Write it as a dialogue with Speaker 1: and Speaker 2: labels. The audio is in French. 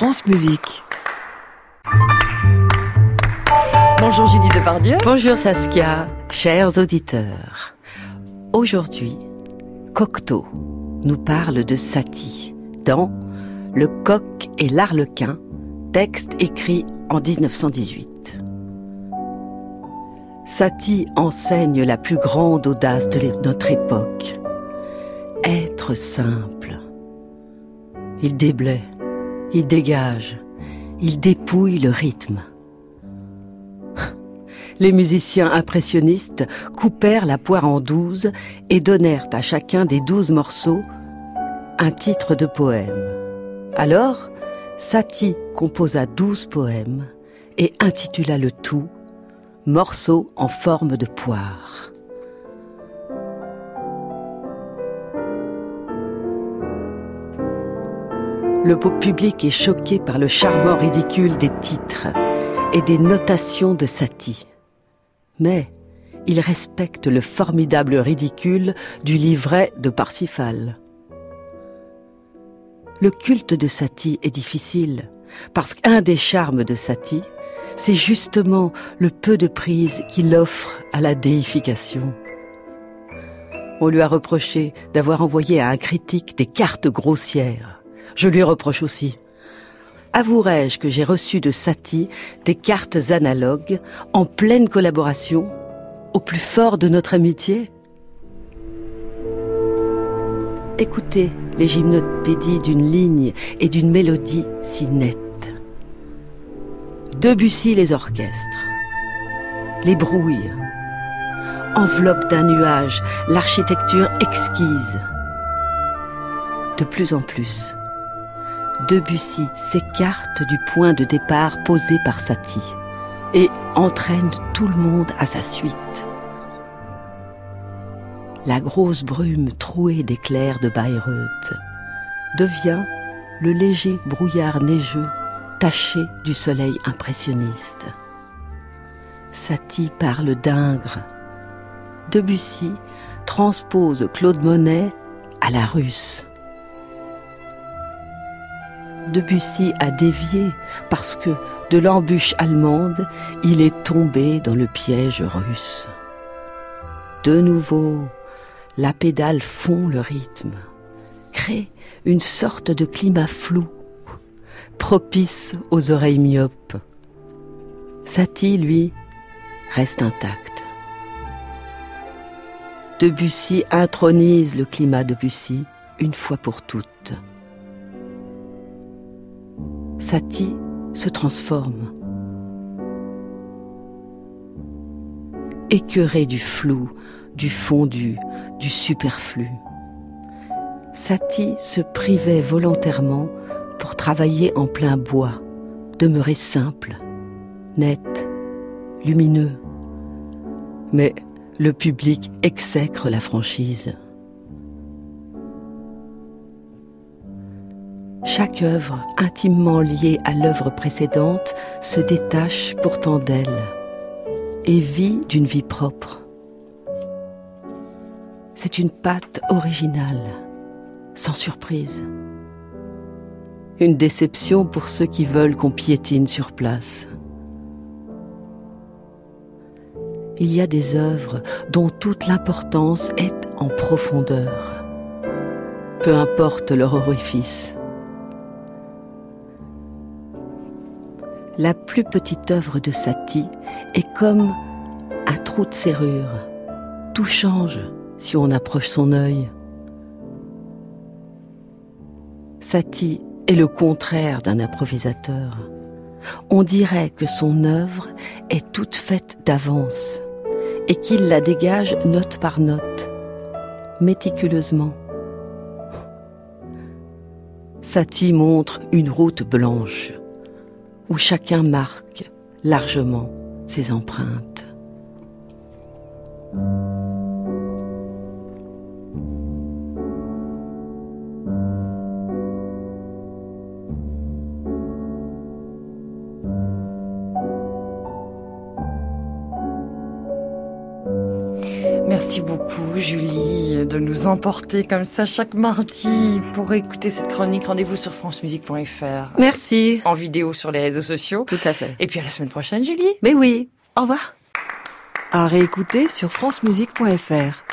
Speaker 1: France Musique.
Speaker 2: Bonjour Julie Depardieu.
Speaker 3: Bonjour Saskia, chers auditeurs. Aujourd'hui, Cocteau nous parle de Satie dans Le coq et l'arlequin, texte écrit en 1918. Satie enseigne la plus grande audace de notre époque. Être simple. Il déblaye, il dégage, il dépouille le rythme. Les musiciens impressionnistes coupèrent la poire en douze et donnèrent à chacun des douze morceaux un titre de poème. Alors, Satie composa douze poèmes et intitula le tout Morceaux en forme de poire. Le public est choqué par le charmant ridicule des titres et des notations de Satie. Mais il respecte le formidable ridicule du livret de Parsifal. Le culte de Satie est difficile, parce qu'un des charmes de Satie, c'est justement le peu de prise qu'il offre à la déification. On lui a reproché d'avoir envoyé à un critique des cartes grossières. Je lui reproche aussi. Avouerai-je que j'ai reçu de Satie des cartes analogues en pleine collaboration au plus fort de notre amitié Écoutez les gymnopédies d'une ligne et d'une mélodie si nette. Debussy les orchestres, les brouilles, enveloppe d'un nuage, l'architecture exquise. De plus en plus, Debussy s'écarte du point de départ posé par Satie et entraîne tout le monde à sa suite. La grosse brume trouée d'éclairs de Bayreuth devient le léger brouillard neigeux taché du soleil impressionniste. Satie parle d'Ingres. Debussy transpose Claude Monet à la russe. Debussy a dévié parce que de l'embûche allemande, il est tombé dans le piège russe. De nouveau, la pédale fond le rythme, crée une sorte de climat flou, propice aux oreilles myopes. Satie, lui, reste intact. Debussy intronise le climat de Bussy une fois pour toutes. Satie se transforme. Écœuré du flou, du fondu, du superflu. Satie se privait volontairement pour travailler en plein bois, demeurer simple, net, lumineux. Mais le public exècre la franchise. Chaque œuvre intimement liée à l'œuvre précédente se détache pourtant d'elle et vit d'une vie propre. C'est une patte originale, sans surprise. Une déception pour ceux qui veulent qu'on piétine sur place. Il y a des œuvres dont toute l'importance est en profondeur. Peu importe leur orifice. La plus petite œuvre de Satie est comme un trou de serrure. Tout change si on approche son œil. Satie est le contraire d'un improvisateur. On dirait que son œuvre est toute faite d'avance et qu'il la dégage note par note, méticuleusement. Satie montre une route blanche où chacun marque largement ses empreintes.
Speaker 2: Merci beaucoup Julie de nous emporter comme ça chaque mardi pour écouter cette chronique. Rendez-vous sur francemusique.fr.
Speaker 3: Merci.
Speaker 2: En vidéo sur les réseaux sociaux.
Speaker 3: Tout à fait.
Speaker 2: Et puis à la semaine prochaine Julie.
Speaker 3: Mais oui. Au revoir.
Speaker 1: À réécouter sur francemusique.fr.